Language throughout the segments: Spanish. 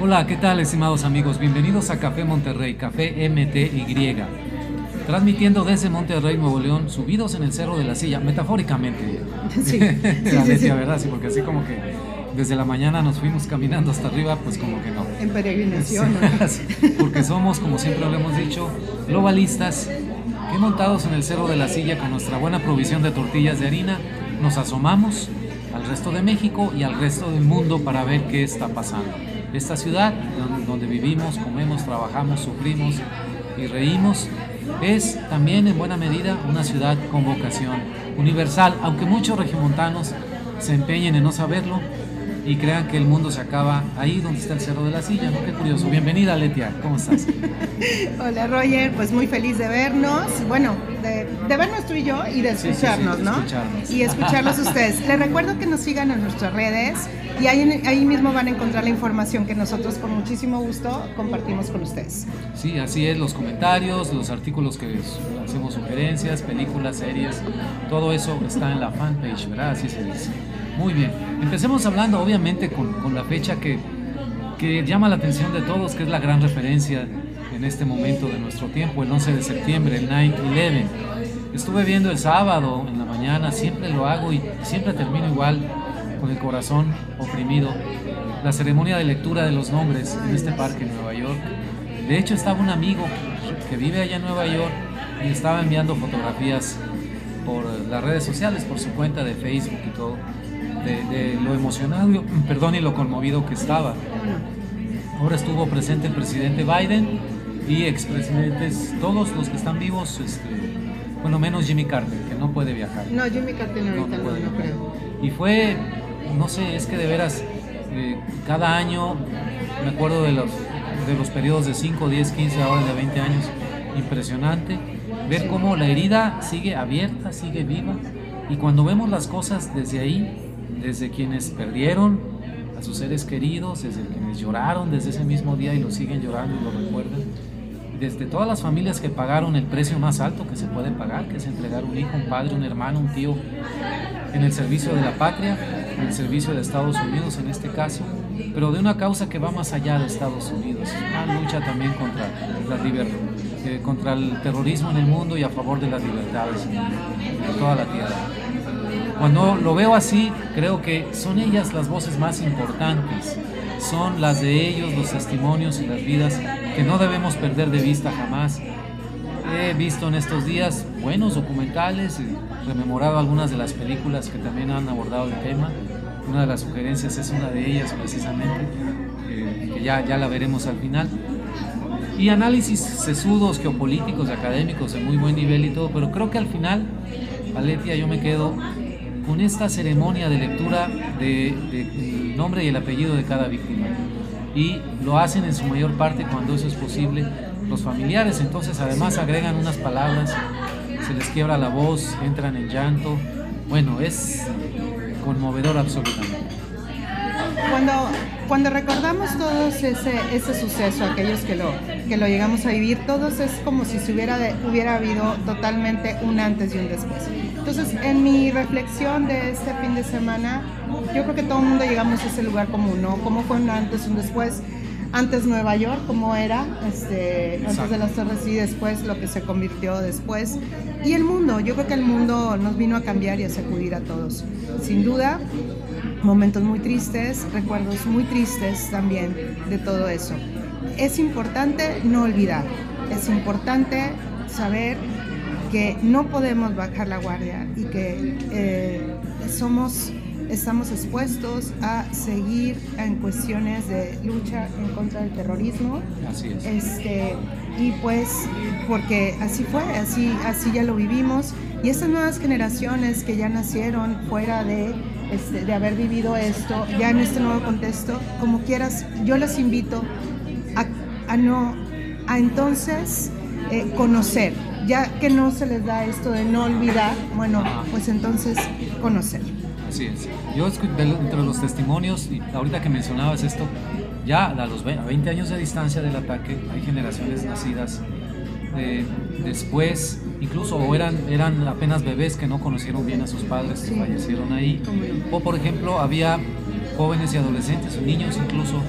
Hola, ¿qué tal estimados amigos? Bienvenidos a Café Monterrey, Café MTY. Transmitiendo desde Monterrey, Nuevo León, subidos en el Cerro de la Silla, metafóricamente. Sí, la sí, sí, sí. ¿verdad? Sí, porque así como que desde la mañana nos fuimos caminando hasta arriba, pues como que no. En peregrinación. ¿no? Porque somos, como siempre lo hemos dicho, globalistas que montados en el Cerro de la Silla con nuestra buena provisión de tortillas de harina, nos asomamos al resto de México y al resto del mundo para ver qué está pasando. Esta ciudad don- donde vivimos, comemos, trabajamos, sufrimos y reímos es también en buena medida una ciudad con vocación universal, aunque muchos regimontanos se empeñen en no saberlo y crean que el mundo se acaba ahí donde está el Cerro de la Silla, ¿no? Qué curioso. Bienvenida, Letia, ¿cómo estás? Hola Roger, pues muy feliz de vernos, bueno, de, de vernos tú y yo y de Sí, sí, sí, escucharnos, de ¿no? escucharnos. Y escucharlos ustedes. Les recuerdo que nos sigan en nuestras redes y ahí, ahí mismo van a encontrar la información que nosotros con muchísimo gusto compartimos con ustedes. Sí, así es, los comentarios, los artículos que hacemos sugerencias, películas, series, todo eso está en la fanpage, ¿verdad? Así se dice. Muy bien, empecemos hablando obviamente con, con la fecha que, que llama la atención de todos, que es la gran referencia en este momento de nuestro tiempo, el 11 de septiembre, el 9-11. Estuve viendo el sábado en la mañana, siempre lo hago y siempre termino igual, con el corazón oprimido, la ceremonia de lectura de los nombres en este parque en Nueva York. De hecho, estaba un amigo que vive allá en Nueva York y estaba enviando fotografías por las redes sociales, por su cuenta de Facebook y todo, de, de lo emocionado, perdón, y lo conmovido que estaba. Ahora estuvo presente el presidente Biden y expresidentes, todos los que están vivos, este, bueno, menos Jimmy Carter, que no puede viajar. No, Jimmy Carter No, ahorita no no, no creo. Y fue, no sé, es que de veras, eh, cada año, me acuerdo de los, de los periodos de 5, 10, 15, ahora de 20 años, impresionante, ver cómo la herida sigue abierta, sigue viva, y cuando vemos las cosas desde ahí, desde quienes perdieron a sus seres queridos, desde quienes lloraron desde ese mismo día y lo siguen llorando y lo recuerdan, desde todas las familias que pagaron el precio más alto que se puede pagar, que es entregar un hijo, un padre, un hermano, un tío, en el servicio de la patria, el servicio de Estados Unidos en este caso, pero de una causa que va más allá de Estados Unidos, una lucha también contra, la eh, contra el terrorismo en el mundo y a favor de las libertades en toda la tierra. Cuando lo veo así, creo que son ellas las voces más importantes, son las de ellos, los testimonios y las vidas que no debemos perder de vista jamás. He visto en estos días buenos documentales, y rememorado algunas de las películas que también han abordado el tema. Una de las sugerencias es una de ellas precisamente, eh, que ya, ya la veremos al final. Y análisis sesudos, geopolíticos, académicos de muy buen nivel y todo, pero creo que al final, Aletia, yo me quedo con esta ceremonia de lectura de, de el nombre y el apellido de cada víctima. Y lo hacen en su mayor parte cuando eso es posible los familiares, entonces además agregan unas palabras, se les quiebra la voz, entran en llanto. Bueno, es conmovedor absolutamente. Cuando, cuando recordamos todos ese, ese suceso, aquellos que lo, que lo llegamos a vivir, todos es como si se hubiera, de- hubiera habido totalmente un antes y un después. Entonces, en mi reflexión de este fin de semana, yo creo que todo el mundo llegamos a ese lugar común, ¿no? ¿Cómo fue un antes un después? Antes Nueva York, cómo era, este, antes de las torres y después lo que se convirtió después. Y el mundo, yo creo que el mundo nos vino a cambiar y a sacudir a todos. Sin duda, momentos muy tristes, recuerdos muy tristes también de todo eso. Es importante no olvidar, es importante saber que no podemos bajar la guardia y que eh, somos, estamos expuestos a seguir en cuestiones de lucha en contra del terrorismo. Así es. Este, y pues, porque así fue, así, así ya lo vivimos. Y estas nuevas generaciones que ya nacieron fuera de, este, de haber vivido esto, ya en este nuevo contexto, como quieras, yo les invito a, a no, a entonces eh, conocer, ya que no se les da esto de no olvidar, bueno, pues entonces conocer. Así es. Yo entre los testimonios, y ahorita que mencionabas esto, ya a los ve- a 20 años de distancia del ataque hay generaciones nacidas eh, después, incluso eran, eran apenas bebés que no conocieron bien a sus padres que fallecieron ahí. O por ejemplo, había jóvenes y adolescentes, niños incluso,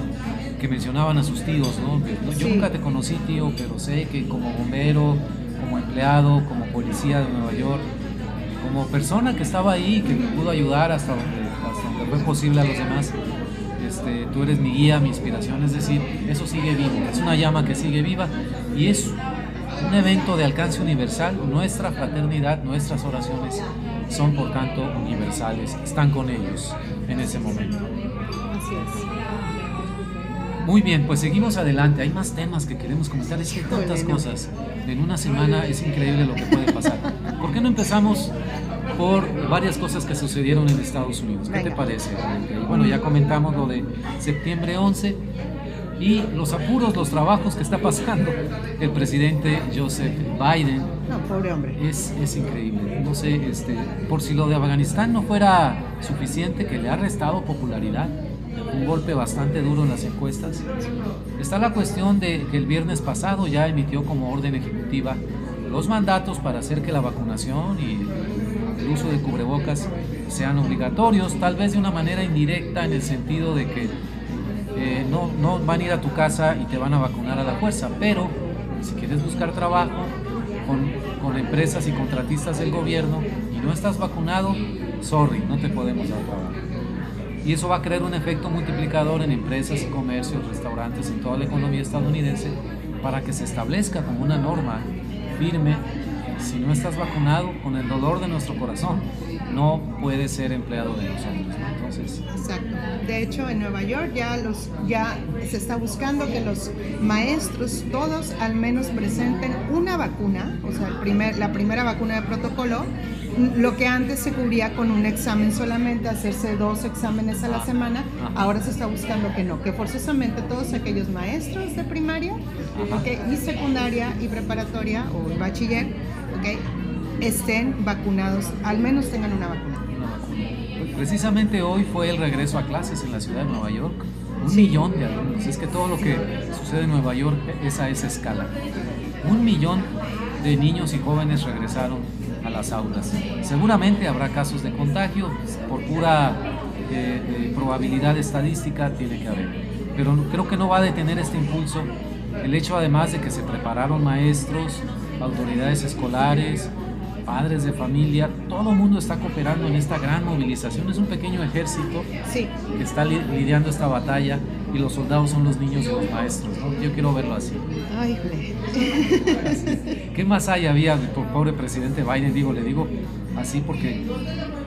que mencionaban a sus tíos, ¿no? Que, Yo Sí. nunca te conocí, tío, pero sé que como bombero, como empleado, como policía de Nueva York, como persona que estaba ahí, que me pudo ayudar hasta donde, hasta donde fue posible a los demás, este, tú eres mi guía, mi inspiración, es decir, eso sigue vivo, es una llama que sigue viva y es un evento de alcance universal, nuestra fraternidad, nuestras oraciones son por tanto universales, están con ellos en ese momento. Muy bien, pues seguimos adelante. Hay más temas que queremos comentar. Es que hay tantas cosas. En una semana es increíble lo que puede pasar. ¿Por qué no empezamos por varias cosas que sucedieron en Estados Unidos? ¿Qué te parece? Bueno, ya comentamos lo de septiembre 11 y los apuros, los trabajos que está pasando el presidente Joseph Biden. No, pobre hombre. Es, es increíble. No sé, este, por si lo de Afganistán no fuera suficiente, que le ha restado popularidad, un golpe bastante duro en las encuestas. Está la cuestión de que el viernes pasado ya emitió como orden ejecutiva los mandatos para hacer que la vacunación y el uso de cubrebocas sean obligatorios, tal vez de una manera indirecta en el sentido de que eh, no, no van a ir a tu casa y te van a vacunar a la fuerza, pero si quieres buscar trabajo con, con empresas y contratistas del gobierno y no estás vacunado, sorry, no te podemos dar trabajo. Y eso va a crear un efecto multiplicador en empresas comercios, restaurantes, en toda la economía estadounidense, para que se establezca como una norma firme, si no estás vacunado, con el dolor de nuestro corazón, no puedes ser empleado de nosotros. ¿no? Entonces, Exacto. De hecho, en Nueva York ya los ya se está buscando que los maestros todos al menos presenten una vacuna, o sea, el primer, la primera vacuna de protocolo. Lo que antes se cubría con un examen solamente, hacerse dos exámenes a la Ajá. semana, ahora se está buscando que no, que forzosamente todos aquellos maestros de primaria Ajá. ok, y secundaria y preparatoria o bachiller ok, estén vacunados, al menos tengan una vacuna. una vacuna. Precisamente hoy fue el regreso a clases en la ciudad de Nueva York. Un millón de alumnos. Es que todo lo que sucede en Nueva York es a esa escala. Un millón de niños y jóvenes regresaron a las aulas. Seguramente habrá casos de contagio, por pura eh, eh, probabilidad estadística tiene que haber. Pero creo que no va a detener este impulso el hecho además de que se prepararon maestros, autoridades escolares, padres de familia, todo el mundo está cooperando en esta gran movilización. Es un pequeño ejército Sí, que está li- lidiando esta batalla y los soldados son los niños y los maestros. ¿no? Yo quiero verlo así. ay. ¿Qué más hay había por pobre presidente Biden? Digo, le digo así porque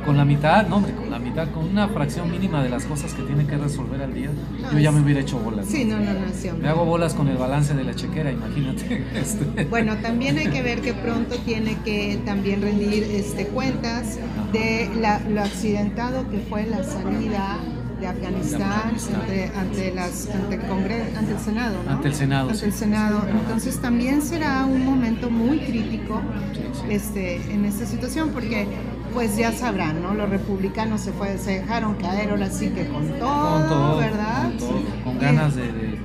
con la mitad, no hombre, con la mitad, con una fracción mínima de las cosas que tiene que resolver al día, yo ya me hubiera hecho bolas. Sí, no, no, no, sí, Me hago bolas con el balance de la chequera, imagínate. Este, Bueno, también hay que ver que pronto tiene que también rendir este, cuentas de la- lo accidentado que fue la salida de Afganistán, ante, ante las, ante, el Congreso, ante el Senado. ¿no? Ante el Senado, Ante sí. el Senado. Entonces también será un momento muy crítico Sí, sí. este, en esta situación porque pues ya sabrán, ¿no? Los republicanos se, fue, se dejaron caer ahora sí que con todo, con todo, ¿verdad? con, todo, con ganas de, de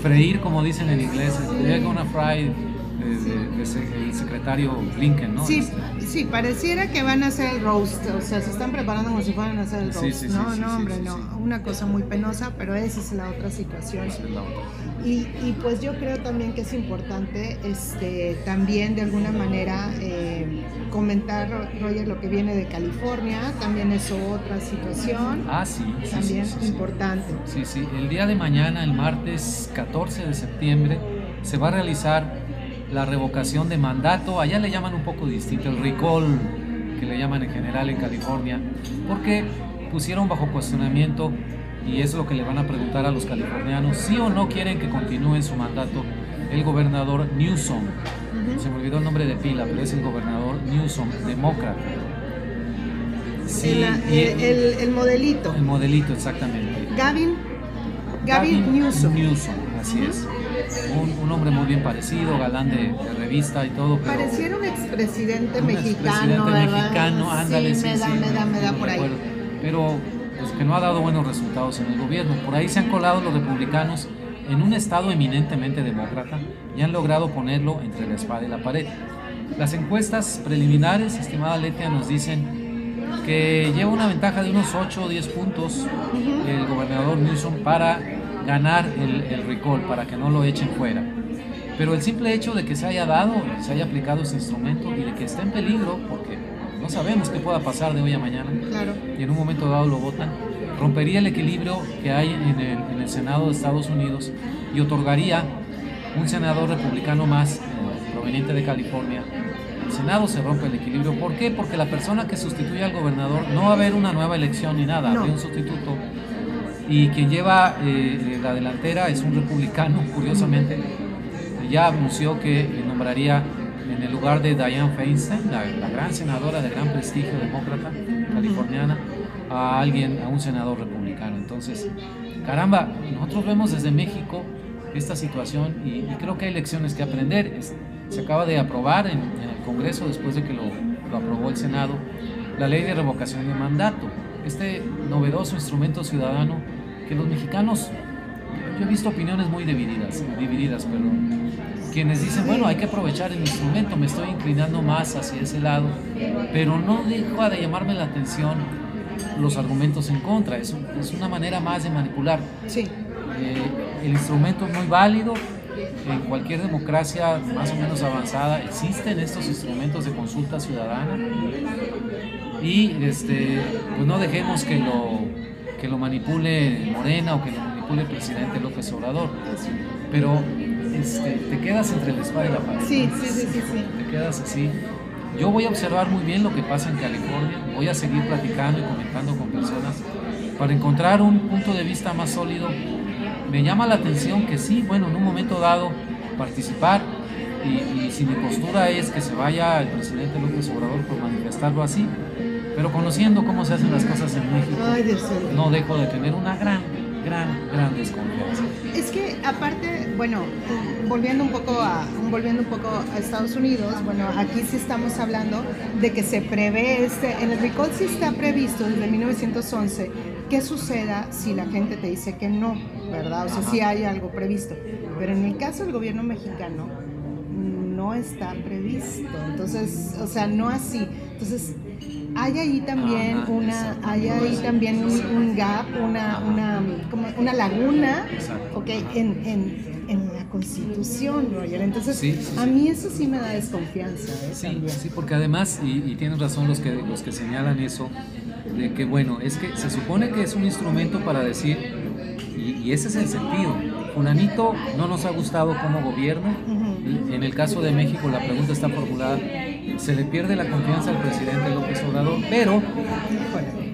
freír, como dicen en inglés, they're gonna fry, de, el secretario Blinken, ¿no? Sí, Este, sí, pareciera que van a hacer el roast, o sea, se están preparando como si fueran a hacer el roast. sí, sí, no, sí, no, hombre, no. Una cosa muy penosa, pero esa es la otra situación. es la otra. Y, y pues yo creo también que es importante este, también de alguna manera eh, comentar, Roger, lo que viene de California, también es otra situación, Ah, sí, también importante. Sí, sí. El día de mañana, el martes 14 de septiembre, se va a realizar la revocación de mandato. Allá le llaman un poco distinto, el recall, que le llaman en general en California, porque pusieron bajo cuestionamiento, y es lo que le van a preguntar a los californianos, si o no quieren que continúe su mandato el gobernador Newsom. Se me olvidó el nombre de pila, pero es el gobernador Newsom, demócrata. Sí, el, y- el- el- el modelito, el modelito, exactamente. Gavin, Gavin Newsom. Newsom, así es. Un, un hombre muy bien parecido, galán de, de revista y todo, pero Pareciera un expresidente un mexicano, expresidente mexicano, ándale, sí, sí, me da, sí, me da, me da no por ahí. recuerdo. Pero pues, que no ha dado buenos resultados en el gobierno. Por ahí se han colado los republicanos en un estado eminentemente demócrata y han logrado ponerlo entre la espada y la pared. Las encuestas preliminares, estimada Letia, nos dicen que lleva una ventaja de unos 8 o 10 puntos el gobernador Newsom para ganar el, el recall, para que no lo echen fuera. Pero el simple hecho de que se haya dado, se haya aplicado ese instrumento y de que esté en peligro, porque no sabemos qué pueda pasar de hoy a mañana, Claro. y en un momento dado lo votan, rompería el equilibrio que hay en el, en el Senado de Estados Unidos y otorgaría un senador republicano más eh, proveniente de California. El Senado se rompe el equilibrio. ¿Por qué? Porque la persona que sustituye al gobernador no va a haber una nueva elección ni nada, No. habría un sustituto. Y quien lleva eh, la delantera es un republicano, curiosamente. Ya anunció que nombraría en el lugar de Dianne Feinstein, la, gran senadora de gran prestigio demócrata californiana, a alguien, a un senador republicano. Entonces, caramba, nosotros vemos desde México esta situación y, creo que hay lecciones que aprender. Se acaba de aprobar en, el Congreso, después de que lo aprobó el Senado, la ley de revocación de mandato. Este novedoso instrumento ciudadano que los mexicanos, yo he visto opiniones muy divididas, divididas, pero quienes dicen, bueno, hay que aprovechar el instrumento, me estoy inclinando más hacia ese lado, pero no deja de llamarme la atención los argumentos en contra, es, es una manera más de manipular. Sí. Eh, el instrumento es muy válido, en cualquier democracia más o menos avanzada existen estos instrumentos de consulta ciudadana y este, pues no dejemos que lo, que lo manipule Morena o que lo manipule el presidente López Obrador, pero este, te quedas entre la espada y la pared. Sí, sí, sí, sí, sí. Te quedas así. Yo voy a observar muy bien lo que pasa en California, voy a seguir platicando y comentando con personas para encontrar un punto de vista más sólido. Me llama la atención que sí, bueno, en un momento dado participar y, y si mi postura es que se vaya el presidente López Obrador por manifestarlo así, pero conociendo cómo se hacen las cosas en México, Ay, no dejo de tener una gran, gran, gran desconfianza. Es que aparte, bueno, volviendo un poco a volviendo un poco a Estados Unidos, bueno, aquí sí estamos hablando de que se prevé este, en el recall sí está previsto desde 1911 qué suceda si la gente te dice que no, ¿verdad? O sea, Ajá. sí hay algo previsto. Pero en el caso del gobierno mexicano no está previsto. Entonces, o sea, no así. Entonces, hay ahí también Ajá, una, hay ahí también un, un gap, una, una, como una laguna, Exacto. ok, en, en, en la constitución, Roger. Entonces, Sí, sí, a mí eso sí me da desconfianza, ¿eh? Sí, También. sí, porque además, y, y tienes razón los que, los que señalan eso, de que bueno, es que se supone que es un instrumento para decir, y, y ese es el sentido, Fulanito no nos ha gustado como gobierno, en el caso de México la pregunta está formulada, se le pierde la confianza al presidente López Obrador, pero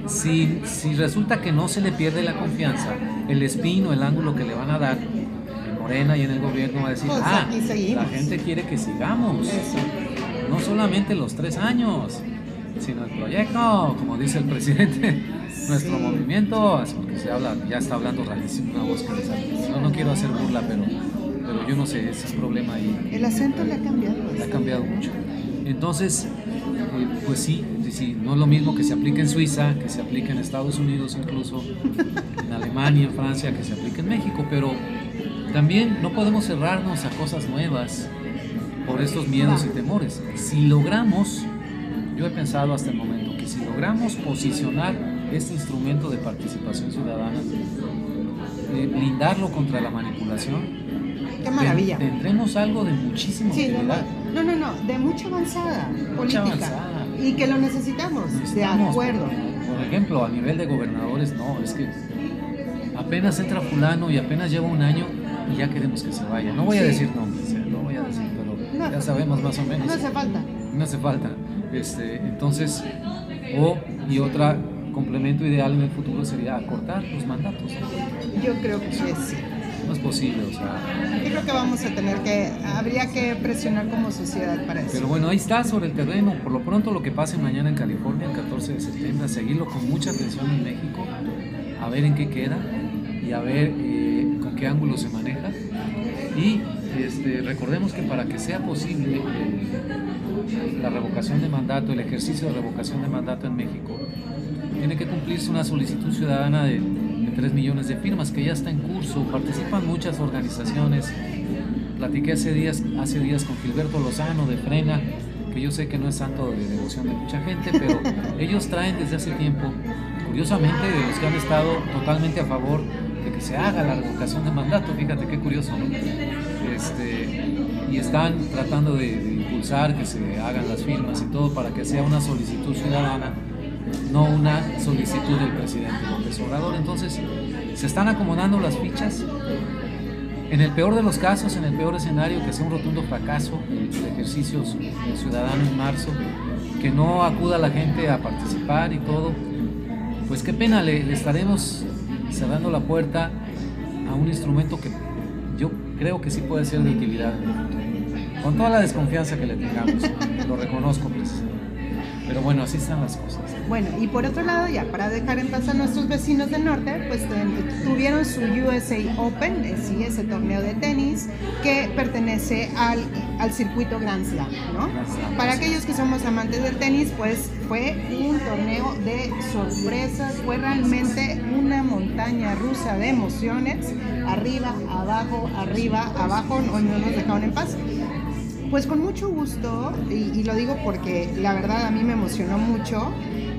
si, si resulta que no se le pierde la confianza, el espino, el ángulo que le van a dar en Morena y en el gobierno va a decir, Pues ah, aquí seguimos". la gente quiere que sigamos Eso. no solamente los tres años, sino el proyecto, como dice el presidente, nuestro Sí. movimiento, porque se habla, ya está hablando rarísimo, una voz que sale. No, no quiero hacer burla, pero, pero yo no sé, ese es problema ahí. El acento le ha cambiado. Ha cambiado mucho. Entonces, eh, pues sí, sí, no es lo mismo que se aplique en Suiza, que se aplique en Estados Unidos incluso, en Alemania, en Francia, que se aplique en México, pero también no podemos cerrarnos a cosas nuevas por estos miedos y temores. Si logramos, yo he pensado hasta el momento que si logramos posicionar este instrumento de participación ciudadana, eh, blindarlo contra la manipulación, Qué maravilla. ten- tendremos algo de muchísima Sí, no, no, no, de mucha avanzada política. avanzada. Y que lo necesitamos, de acuerdo. Por ejemplo, a nivel de gobernadores, no, es que apenas entra fulano y apenas lleva un año y ya queremos que se vaya. No voy a decir nombres, eh, no voy a decir, pero No. ya sabemos más o menos. No hace falta. No hace falta. Este, entonces, o y otra complemento ideal en el futuro sería acortar los mandatos. Yo creo que sí. No es posible, o sea. Yo creo que vamos a tener que, habría que presionar como sociedad para eso. Pero bueno, ahí está sobre el terreno. Por lo pronto lo que pase mañana en California, el 14 de septiembre, a seguirlo con mucha atención en México, a ver en qué queda y a ver eh, con qué ángulo se maneja. Y este, recordemos que para que sea posible el- la revocación de mandato, el ejercicio de revocación de mandato en México, tiene que cumplirse una solicitud ciudadana de 3 millones de firmas que ya está en curso. Participan muchas organizaciones. Platiqué hace días, hace días con Gilberto Lozano de Frena, que yo sé que no es santo de devoción de mucha gente, pero ellos traen desde hace tiempo, curiosamente, de los que han estado totalmente a favor de que se haga la revocación de mandato, fíjate qué curioso, ¿no? Este, y están tratando de, de impulsar que se hagan las firmas y todo para que sea una solicitud ciudadana, no una solicitud del presidente López Obrador. Entonces, se están acomodando las fichas. En el peor de los casos, en el peor escenario, que sea un rotundo fracaso el, ejercicio ciudadano en marzo, que no acuda la gente a participar y todo, pues qué pena, le, estaremos cerrando la puerta a un instrumento que yo creo que sí puede ser de utilidad. Con toda la desconfianza que le tengamos, lo reconozco precisamente. Pero bueno, así están las cosas. Bueno, y por otro lado, ya para dejar en paz a nuestros vecinos del norte, pues tuvieron su USA Open, eh, sí, ese torneo de tenis que pertenece al, al circuito Grand Slam, ¿no? Grand Slam, Para aquellos que somos amantes del tenis, pues fue un torneo de sorpresas, fue realmente una montaña rusa de emociones, arriba, abajo, arriba, abajo, hoy no nos dejaron en paz. Pues con mucho gusto, y, y lo digo porque la verdad a mí me emocionó mucho,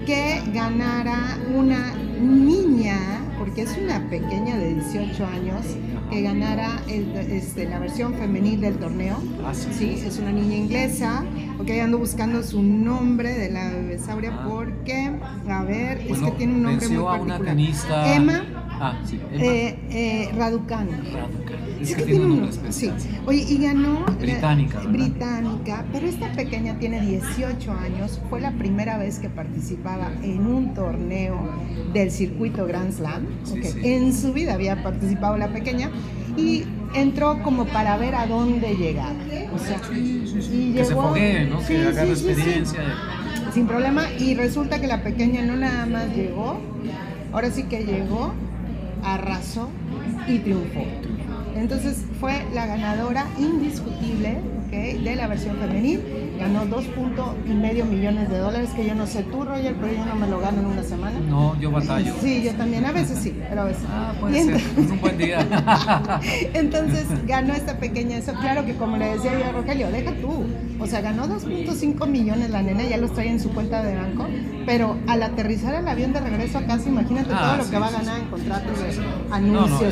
que ganara una niña, porque es una pequeña de 18 años, que ganara el- este, la versión femenil del torneo. Ah, sí. Sí, es una niña inglesa, ok, ando buscando su nombre de la bebesauria Ah. porque, a ver, es Bueno, que tiene un nombre muy venció a una particular. Emma Ah, sí, eh, eh. Es, que, tiene un nombre sí. especial. sí. Oye, y ganó. Británica, ¿verdad? Británica, pero esta pequeña tiene 18 años. Fue la primera vez que participaba en un torneo del circuito Grand Slam. Sí. En su vida había participado la pequeña y entró como para ver a dónde llegaba. O sea, y Que se llegó- foguee, ¿no? Sí, que sí, sí experiencia. sin problema y resulta que la pequeña no nada más llegó, ahora sí que llegó, arrasó y triunfó. Entonces fue la ganadora indiscutible ¿ok? de la versión femenil. Ganó dos puntos y medio millones de dólares, que yo no sé tú, Roger, pero yo no me lo gano en una semana. No, yo batallo. Sí, yo también, a veces sí, pero a veces. Ah, puede ser. ent- Es un buen día. Entonces ganó esta pequeña eso. Claro que como le decía yo a Rogelio, deja tú. O sea, ganó 2.5 millones la nena, ya los trae en su cuenta de banco. Pero al aterrizar el avión de regreso a casa, imagínate Ah, todo lo sí, que va a ganar en contratos de anuncios no,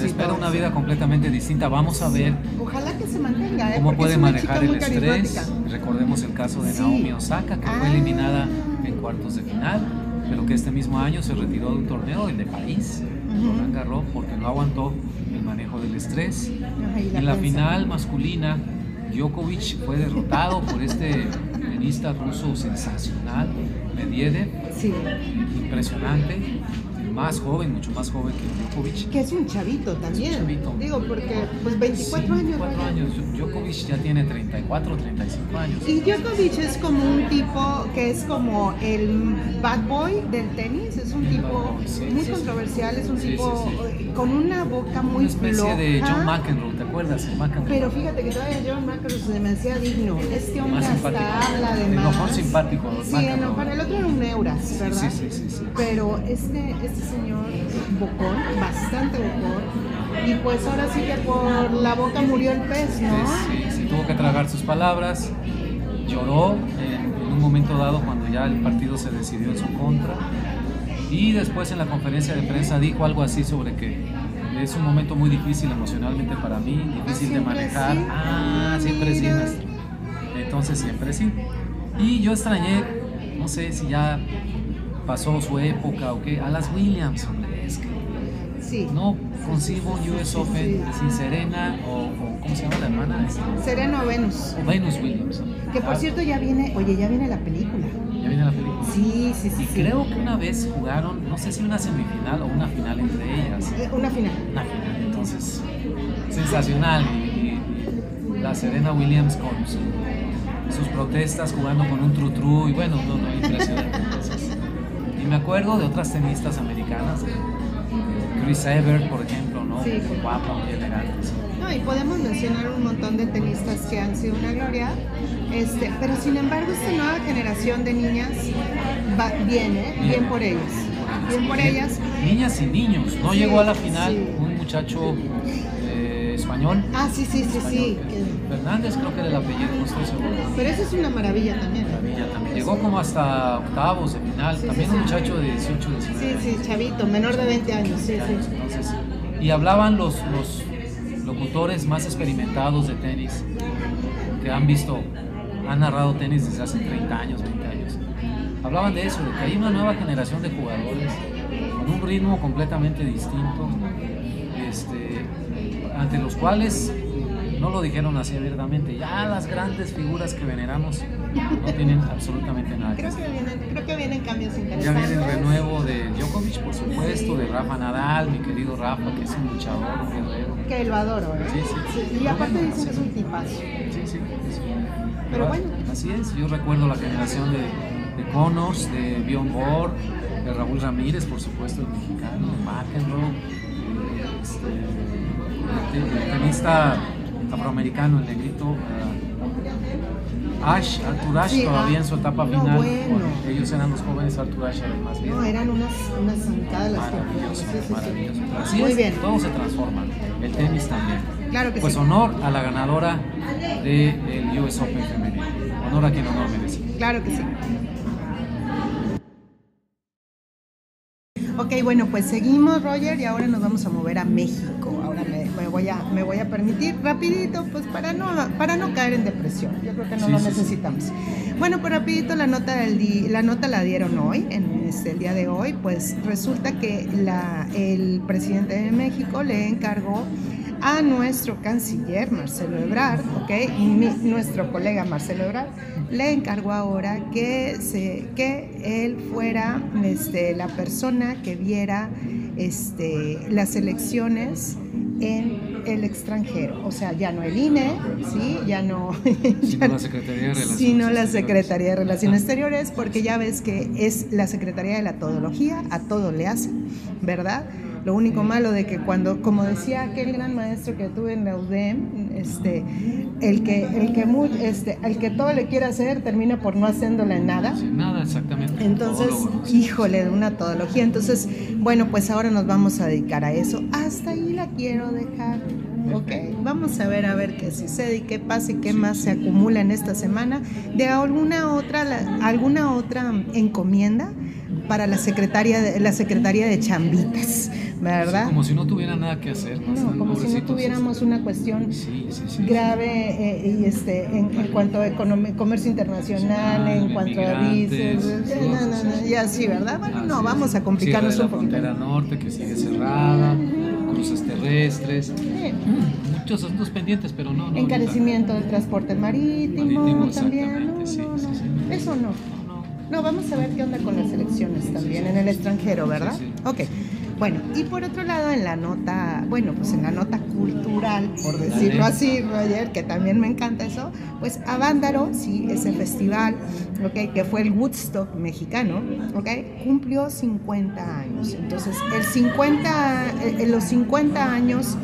y y espera una vida completamente distinta. Vamos a ver Ojalá que se mantenga, ¿eh? cómo Porque puede es una manejar chica el estrés. Recordemos el caso de Sí. Naomi Osaka, que fue Ah. eliminada en cuartos de final, pero que este mismo año se retiró de un torneo, el de París, Garros, porque no aguantó el manejo del estrés. Ajá, y En la final masculina, Djokovic fue derrotado por este tenista ruso sensacional, Medvedev, Sí, impresionante, más joven, mucho más joven que Djokovic. que es un chavito también. Es un chavito. Digo, porque pues 24 Sí, años. 24 Roger. años. Djokovic ya tiene 34, 35 años. Y Djokovic es como un tipo que es como el bad boy del tenis, es un El tipo boy, sí, muy sí, controversial, es un tipo con una boca muy Una especie de floja. John McEnroe, ¿te acuerdas? El. Pero fíjate que todavía John McEnroe se me hacía digno. Este hombre Más hasta habla de El más. mejor simpático, Sí, no, para el otro era un Neuras, Sí, ¿verdad? sí, sí, sí, sí. Pero este, este señor bocón, bastante bocón. Y pues ahora sí que por la boca murió el pez, ¿no? Sí, sí, sí, tuvo que tragar sus palabras, lloró en, en un momento dado cuando ya el partido se decidió en su contra y después en la conferencia de prensa dijo algo así sobre que es un momento muy difícil emocionalmente para mí, difícil de manejar. sí. Ah, siempre sí. Entonces siempre sí. Y yo extrañé, no sé si ya pasó su época o qué, a las Williams, hombre, es que Sí. no concibo un US Open sin Serena o, o ¿cómo se llama la hermana? Este, Sereno Venus. o Venus Williams. Que por Ah, cierto ya viene, oye, ya viene la película. Viene la película. Sí, sí, sí. Y sí. creo que una vez jugaron, no sé si una semifinal o una final entre ellas. Eh, Una final. Una final, entonces, sensacional. Y, y- la Serena Williams con su- sus protestas jugando con un tru-tru y bueno, no, no, impresionante. Entonces, y me acuerdo de otras tenistas americanas, Chris Evert, por ejemplo, ¿no? Sí. Guapa, muy elegante. No, y podemos mencionar un montón de tenistas que han sido una gloria, este, pero sin embargo esta nueva generación de niñas va, viene, bien, Bien. por ellas, bien por ellas. Niñas y niños. No Sí, llegó a la final sí. un muchacho, eh, español. Ah, sí, sí, sí, sí. Fernández creo que era el apellido, no estoy seguro. Pero eso es una maravilla también. Maravilla también. Llegó como hasta octavos de final. también un muchacho de 18, 19 Sí, sí, chavito, menor de 20 años, sí, sí. Entonces, y hablaban los, los locutores más experimentados de tenis que han visto, han narrado tenis desde hace 30 años, 20 años. Hablaban de eso, de que hay una nueva generación de jugadores con un ritmo completamente distinto, este, ante los cuales no lo dijeron así abiertamente. Ya las grandes figuras que veneramos no tienen absolutamente nada Creo que vienen, creo que vienen cambios Ya interesantes. viene el renuevo de Djokovic, por supuesto, de Rafa Nadal, mi querido Rafa, que es un luchador, un guerrero. Que lo adoro, ¿eh? Sí, sí. Y aparte dicen que es un tipazo. Sí, sí, sí. Pero bueno. Así es, yo recuerdo la generación de, de Connors, de Bjorn Borg, de Raúl Ramírez, por supuesto, el mexicano, de McEnroe, este, el, tenista afroamericano, el negrito, eh, Ash, Arthur Ashe, Sí, todavía ah, en su etapa no, final. bueno. Ellos eran los jóvenes, Arthur el más viejo. No, eran unas, unas zancadas las Maravilloso, maravilloso. Así Muy es, bien. todo se transforma. El tenis también. Claro que Pues sí. honor a la ganadora del US Open femenino. Honor a quien honor merece. Claro que sí. Ok, bueno, pues seguimos, Roger, y ahora nos vamos a mover a México. Ahora me, me voy, a, me voy a permitir rapidito, pues para no, para no caer en depresión. Yo creo que no Sí, lo sí, sí. necesitamos. Bueno, pues rapidito la nota del di- la nota la dieron hoy, en este, el día de hoy. Pues resulta que la, el presidente de México le encargó a nuestro canciller Marcelo Ebrard, ¿ok? Y mi- nuestro colega Marcelo Ebrard le encargó ahora que, se, que él fuera este, la persona que viera este, las elecciones en el extranjero. O sea, ya no el INE, ¿sí? Ya no... Sino la Secretaría de Relaciones sino la. Secretaría de Relaciones Exteriores, porque ya ves que es la Secretaría de la Todología, a todo le hace, ¿verdad? Lo único malo de que cuando, como decía aquel gran maestro que tuve en la UDEM, este, el que, el que, mu- este, el que todo le quiere hacer termina por no haciéndole nada. Nada, exactamente. Entonces, híjole, de una todología. Entonces, bueno, pues ahora nos vamos a dedicar a eso. Hasta ahí la quiero dejar. Ok, vamos a ver a ver qué sucede y qué pasa y qué más se acumula en esta semana de alguna otra la- alguna otra encomienda para la secretaria de, la secretaría de chambitas, ¿verdad? Sí, como si no tuviera nada que hacer. ¿no? como si no tuviéramos una cuestión Sí, sí, sí. grave eh, y este en, en cuanto a comercio internacional, en cuanto a visas, eh, no, no, sí, ¿verdad? Bueno, no, vamos a complicarnos un de la poquito. frontera norte que sigue cerrada, cruces terrestres, muchos asuntos pendientes, pero no. no Encarecimiento del transporte marítimo, Marítimo, también. Eso no. No, vamos a ver qué onda con las elecciones también en el extranjero, ¿verdad? Ok. Bueno, y por otro lado, en la nota, bueno, pues en la nota cultural, por decirlo así, Roger, que también me encanta eso, pues Avándaro, sí, ese festival, ok, que fue el Woodstock mexicano, ok, cumplió 50 años. Entonces, el 50, eh, eh, los 50 años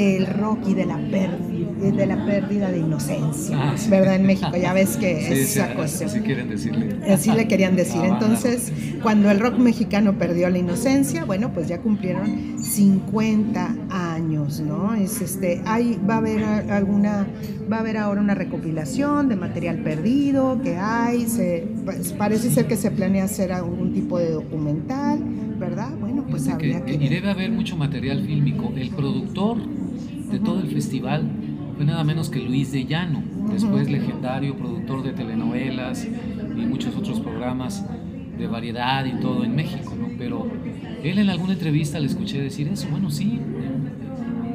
del rock y de la pérdida, de la pérdida de inocencia, Ah, sí. ¿verdad? En México, ya ves que Sí, es sí, esa cuestión. así quieren decirle. Así le querían decir. Ah, Entonces, cuando el rock mexicano perdió la inocencia, bueno, pues ya cumplieron 50 años, ¿no? Es este, hay, va a haber alguna, va a haber ahora una recopilación de material perdido que hay, se, pues, parece ser que se planea hacer algún tipo de documental, ¿verdad? Bueno, pues habría que- que... y debe haber mucho material fílmico. El productor de todo el festival fue nada menos que Luis de Llano, después legendario productor de telenovelas y muchos otros programas de variedad y todo en México, ¿no? Pero él en alguna entrevista le escuché decir eso, bueno, sí,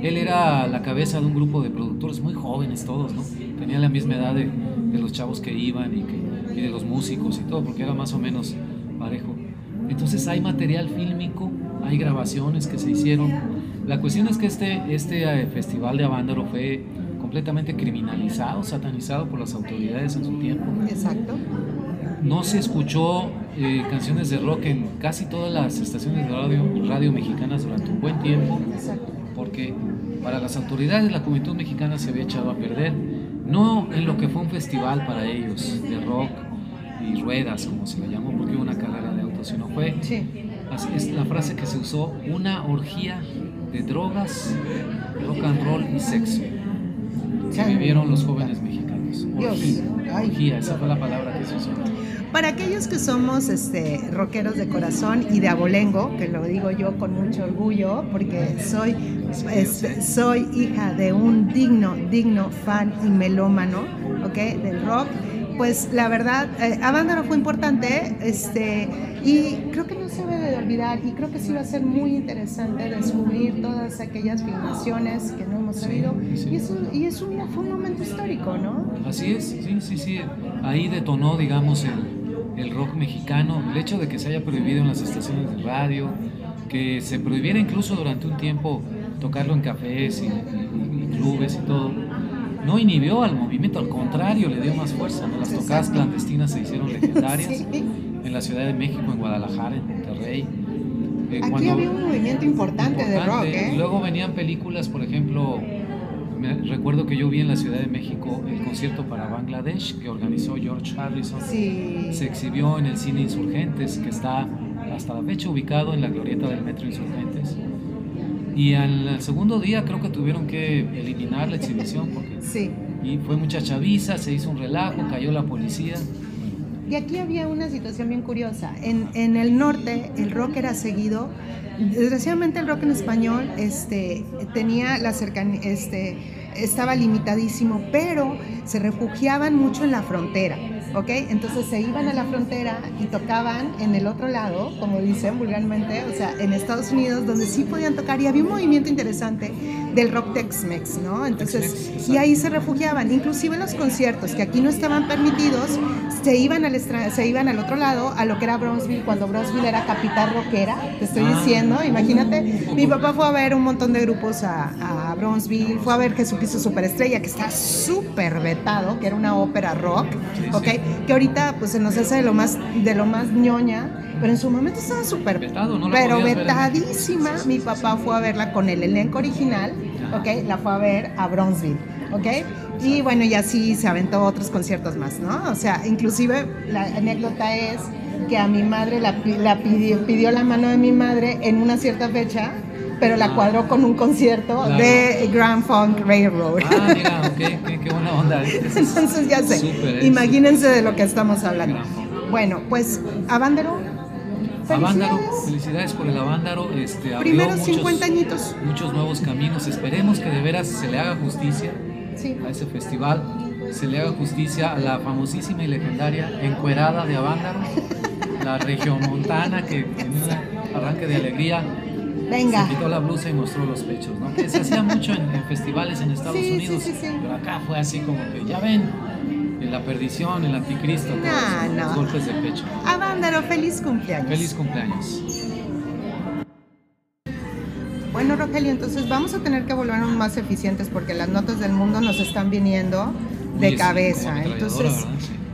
él era la cabeza de un grupo de productores muy jóvenes todos, ¿no? Tenía la misma edad de, de los chavos que iban y, que, y de los músicos y todo, porque era más o menos parejo. Entonces hay material fílmico, hay grabaciones que se hicieron. La cuestión es que este, este eh, festival de Avándaro fue completamente criminalizado, satanizado por las autoridades en su tiempo. Exacto. No se escuchó eh, canciones de rock en casi todas las estaciones de radio, radio mexicanas durante un buen tiempo, Exacto. porque para las autoridades la juventud mexicana se había echado a perder, no en lo que fue un festival para ellos de rock y ruedas, como se le llamó, porque una carrera de autos, sino fue Sí. Es la frase que se usó, una orgía de drogas, rock and roll y sexo que vivieron los jóvenes mexicanos. Orgía, orgía, esa fue la palabra que se usó. Para aquellos que somos este, rockeros de corazón y de abolengo, que lo digo yo con mucho orgullo, porque soy, este, soy hija de un digno, digno fan y melómano, ¿ok? Del rock pues la verdad, eh, Avándaro fue importante este, y creo que no se debe de olvidar y creo que sí va a ser muy interesante descubrir todas aquellas filmaciones que no hemos sabido. Y, eso, y eso fue un momento histórico, ¿no? Así es, sí, sí, sí, ahí detonó, digamos, el, el rock mexicano, el hecho de que se haya prohibido en las estaciones de radio, que se prohibiera incluso durante un tiempo tocarlo en cafés y, y clubes y todo no inhibió al movimiento, al contrario, le dio más fuerza. Las tocadas clandestinas se hicieron legendarias en la Ciudad de México, en Guadalajara, en Monterrey. Eh, Aquí había un movimiento importante, de rock. ¿eh? Luego venían películas, por ejemplo, me, recuerdo que yo vi en la Ciudad de México el concierto para Bangladesh que organizó George Harrison. Se exhibió en el cine Insurgentes, que está hasta la fecha ubicado en la glorieta del Metro Insurgentes. Y al segundo día creo que tuvieron que eliminar la exhibición porque sí. y fue mucha chaviza, se hizo un relajo, cayó la policía. Y aquí había una situación bien curiosa. En, en el norte el rock era seguido. Desgraciadamente el rock en español este, tenía la cercanía, este, estaba limitadísimo, pero se refugiaban mucho en la frontera. ¿Ok? Entonces se iban a la frontera y tocaban en el otro lado, como dicen vulgarmente, o sea, en Estados Unidos, donde sí podían tocar y había un movimiento interesante del rock Tex-Mex, ¿no? Entonces, y ahí se refugiaban, inclusive los conciertos que aquí no estaban permitidos, se iban al se iban al otro lado, a lo que era Bronzeville, cuando Bronzeville era capital rockera, te estoy ah. diciendo, imagínate, mi papá fue a ver un montón de grupos a, a Bronzeville, fue a ver Jesucristo Superestrella, que está súper vetado, que era una ópera rock, ¿ok? Que ahorita pues se nos hace de lo más, de lo más ñoña, pero en su momento estaba súper vetado, ¿no? Pero vetadísima. Mi papá fue a verla con el elenco original, ¿ok? La fue a ver a Bronzeville, ¿ok? Y bueno, y así se aventó otros conciertos más, ¿no? O sea, inclusive la anécdota es que a mi madre la, la pidió, pidió la mano de mi madre en una cierta fecha pero la cuadró con un concierto de Grand Funk Railroad. Ah, mira, qué, qué, buena onda. Entonces ya sé, imagínense de lo que estamos hablando. Bueno, pues Avándaro. Avándaro, felicidades por el Avándaro. Este, Primeros 50 añitos. Muchos nuevos caminos. Esperemos que de veras se le haga justicia a ese festival. Se le haga justicia a la famosísima y legendaria Encuerada de Avándaro, la regiomontana que en un arranque de alegría Venga. Se quitó la blusa y mostró los pechos, ¿no? Que se hacía mucho en, festivales en Estados Unidos. Sí, sí, pero acá fue así como que, ya ven, en la perdición, el anticristo, todos los golpes de pecho. Avándaro, feliz cumpleaños. Feliz cumpleaños. Bueno, Rogelio, entonces vamos a tener que volvernos más eficientes porque las notas del mundo nos están viniendo de cabeza. Entonces,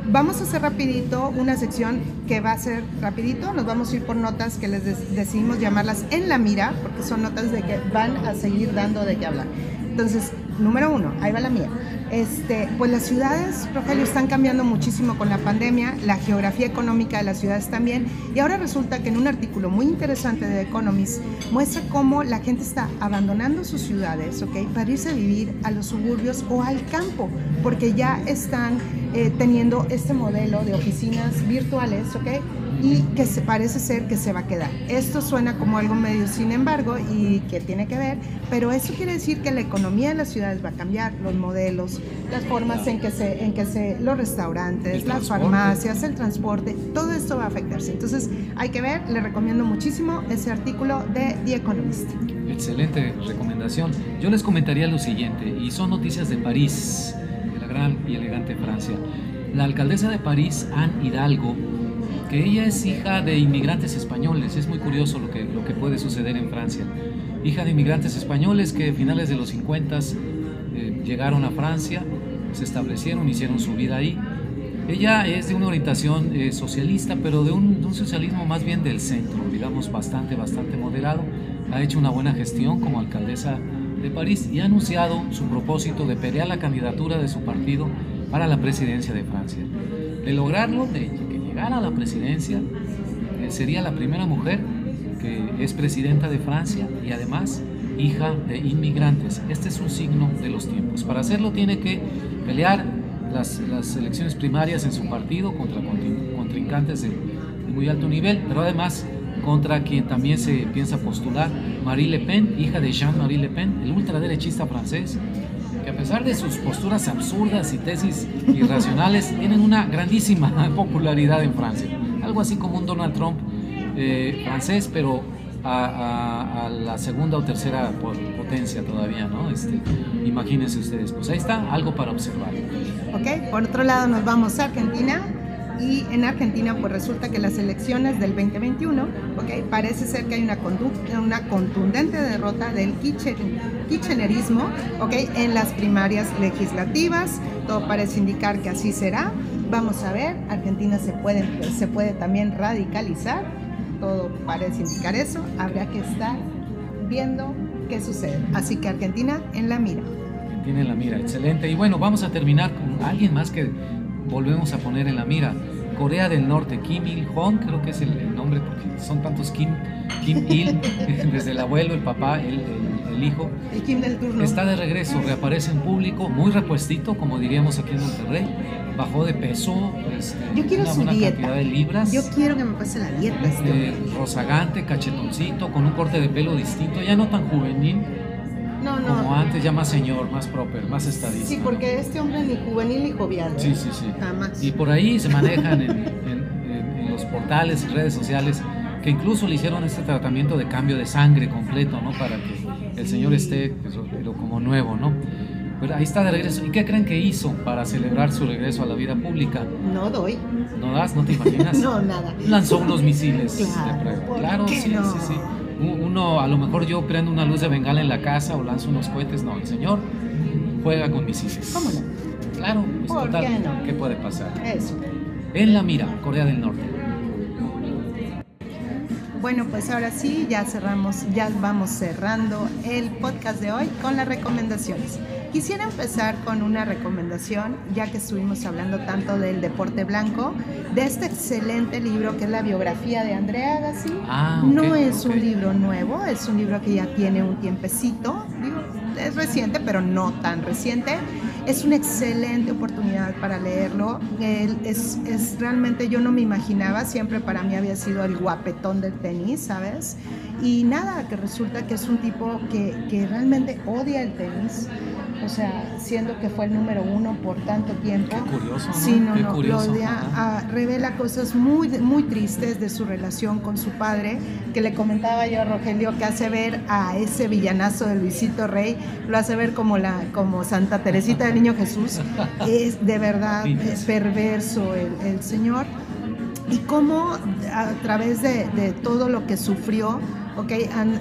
Vamos a hacer rapidito una sección que va a ser rapidito, nos vamos a ir por notas que les decidimos llamarlas en la mira, porque son notas de que van a seguir dando de qué hablar. Entonces, número uno, ahí va la mía. Este, pues las ciudades, Rogelio, están cambiando muchísimo con la pandemia, la geografía económica de las ciudades también, y ahora resulta que en un artículo muy interesante de Economist muestra cómo la gente está abandonando sus ciudades, ¿ok? Para irse a vivir a los suburbios o al campo, porque ya están eh, teniendo este modelo de oficinas virtuales, ¿ok? Y que se parece ser que se va a quedar. Esto suena como algo medio sin embargo y que tiene que ver, pero eso quiere decir que la economía de las ciudades va a cambiar, los modelos, las formas en que se, en que se, los restaurantes, las farmacias, el transporte, todo esto va a afectarse. Entonces hay que ver, le recomiendo muchísimo ese artículo de The Economist. Excelente recomendación. Yo les comentaría lo siguiente, y son noticias de París, de la gran y elegante Francia. La alcaldesa de París, Anne Hidalgo, que ella es hija de inmigrantes españoles. Es muy curioso lo que, lo que puede suceder en Francia. Hija de inmigrantes españoles que a finales de los 50 eh, llegaron a Francia, se establecieron, hicieron su vida ahí. Ella es de una orientación eh, socialista, pero de un, de un, socialismo más bien del centro, digamos bastante, bastante moderado. Ha hecho una buena gestión como alcaldesa de París y ha anunciado su propósito de pelear la candidatura de su partido para la presidencia de Francia. De lograrlo, de a la presidencia, eh, sería la primera mujer que es presidenta de Francia y además hija de inmigrantes. Este es un signo de los tiempos. Para hacerlo tiene que pelear las, las elecciones primarias en su partido contra contrincantes de muy alto nivel, pero además contra quien también se piensa postular, Marie Le Pen, hija de Jean-Marie Le Pen, el ultraderechista francés, a pesar de sus posturas absurdas y tesis irracionales, tienen una grandísima popularidad en Francia. Algo así como un Donald Trump eh, francés, pero a, la segunda o tercera potencia todavía, ¿no? Este, imagínense ustedes, pues ahí está, algo para observar. Ok, por otro lado nos vamos a Argentina y en Argentina pues resulta que las elecciones del 2021, okay, parece ser que hay una, una contundente derrota del kirchnerismo okay, en las primarias legislativas, todo parece indicar que así será. Vamos a ver, Argentina se puede, se puede también radicalizar, todo parece indicar eso, habrá que estar viendo qué sucede. Así que Argentina en la mira. Argentina en la mira, excelente. Y bueno, vamos a terminar con alguien más que volvemos a poner en la mira. Corea del Norte, Kim Il-hong, creo que es el, nombre, porque son tantos Kim, Kim Il, desde el abuelo, el papá, el, hijo. El Kim del turno. Está de regreso, reaparece en público, muy repuestito, como diríamos aquí en Monterrey. Bajó de peso, este, Yo quiero una su buena dieta. cantidad de libras. Yo quiero que me pase la dieta. Este eh, rozagante, cachetoncito, con un corte de pelo distinto, ya no tan juvenil no, no. como antes, ya más señor, más proper, más estadista. Sí, porque este hombre ni juvenil ni jovial. Sí, sí, sí. Jamás. Y por ahí se manejan en, en- en- en los portales y redes sociales que incluso le hicieron este tratamiento de cambio de sangre completo, ¿no? Para que el señor esté pues, como nuevo, ¿no? Pero ahí está de regreso. ¿Y qué creen que hizo para celebrar su regreso a la vida pública? No doy. ¿No das? ¿No te imaginas? No, nada. Lanzó unos misiles Claro, de prueba. ¿por Claro, sí, no? sí, sí. Uno, a lo mejor yo prendo una luz de bengala en la casa o lanzo unos cohetes. No, el señor juega con misiles. ¿Cómo no? Claro, pues ¿Por total, qué no? ¿qué puede pasar? Eso. En la mira, Corea del Norte. Bueno, pues ahora sí, ya cerramos, ya vamos cerrando el podcast de hoy con las recomendaciones. Quisiera empezar con una recomendación, ya que estuvimos hablando tanto del deporte blanco, de este excelente libro que es la biografía de Andrea Agassi. Ah, no es un libro nuevo, es un libro que ya tiene un tiempecito, digo, es reciente, pero no tan reciente. Es una excelente oportunidad para leerlo. Él es, es realmente, yo no me imaginaba, siempre para mí había sido el guapetón del tenis, ¿sabes? Y nada, que resulta que es un tipo que, que realmente odia el tenis, o sea, siendo que fue el número uno por tanto tiempo. Qué curioso, ¿no? Sí, no, Qué no, curioso, ah, revela cosas muy, muy tristes de su relación con su padre, que le comentaba yo a Rogelio que hace ver a ese villanazo de Luisito Rey, lo hace ver como, la, como Santa Teresita del Niño Jesús, es de verdad sí. perverso el, el señor, y cómo a través de, de todo lo que sufrió, ok,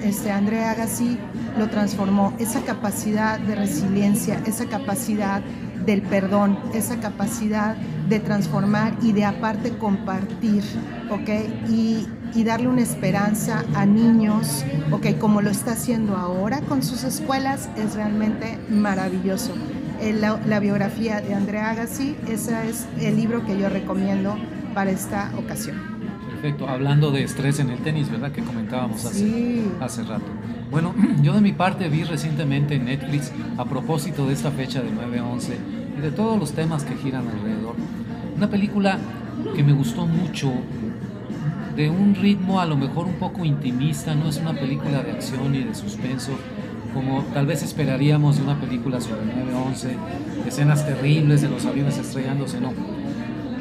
este, Andrea Agassi lo transformó, esa capacidad de resiliencia, esa capacidad del perdón, esa capacidad de transformar y de aparte compartir, ¿ok? Y, y darle una esperanza a niños, ¿ok? Como lo está haciendo ahora con sus escuelas, es realmente maravilloso. La, la biografía de Andrea Agassi, ese es el libro que yo recomiendo para esta ocasión. Perfecto. Hablando de estrés en el tenis, ¿verdad? Que comentábamos hace, Sí. hace rato. Bueno, yo de mi parte vi recientemente en Netflix, a propósito de esta fecha de 9-11 y de todos los temas que giran alrededor, una película que me gustó mucho, de un ritmo a lo mejor un poco intimista, no es una película de acción y de suspenso, como tal vez esperaríamos de una película sobre 9-11, escenas terribles de los aviones estrellándose, no.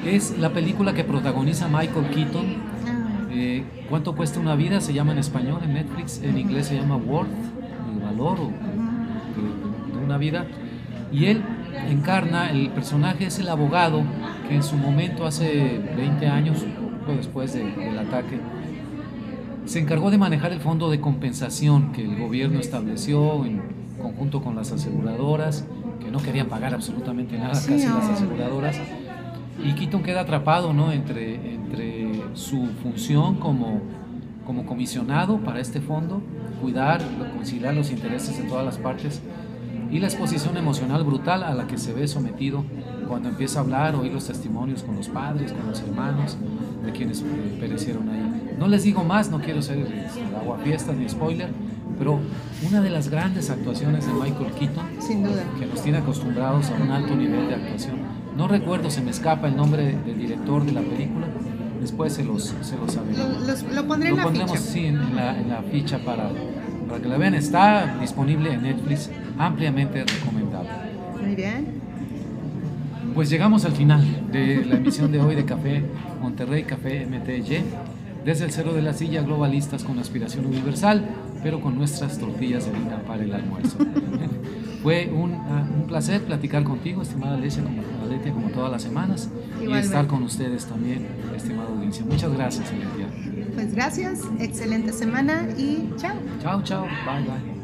Es la película que protagoniza Michael Keaton, eh, ¿Cuánto cuesta una vida? Se llama en español, en Netflix, en inglés se llama Worth, el valor o de, de una vida. Y él encarna, el personaje es el abogado que en su momento, hace 20 años, poco después de- del ataque, se encargó de manejar el fondo de compensación que el gobierno estableció en conjunto con las aseguradoras, que no querían pagar absolutamente nada casi las aseguradoras. Y Keaton queda atrapado ¿no? entre, entre su función como, como comisionado para este fondo, cuidar, conciliar los intereses de todas las partes, y la exposición emocional brutal a la que se ve sometido cuando empieza a hablar, oír los testimonios con los padres, con los hermanos de quienes eh, perecieron ahí. No les digo más, no quiero ser este, aguafiestas ni spoiler, pero una de las grandes actuaciones de Michael Keaton, Sin duda. que nos tiene acostumbrados a un alto nivel de actuación. No recuerdo, se me escapa el nombre del director de la película, después se los, se los. Lo, lo pondré Lo en la pondremos ficha. sí, en, la, en la ficha para, para que la vean. Está disponible en Netflix, ampliamente recomendable. Muy bien. Pues llegamos al final de la emisión de hoy de Café Monterrey, Café MTY, desde el cero de la silla, globalistas con aspiración universal, pero con nuestras tortillas de harina para el almuerzo. Fue un, ah, un placer platicar contigo, estimada Alesia, como, Aletia, como todas las semanas, y estar con ustedes también, estimada audiencia. Muchas gracias, Aletia. Pues gracias, excelente semana y chao. Chao, chao, bye, bye.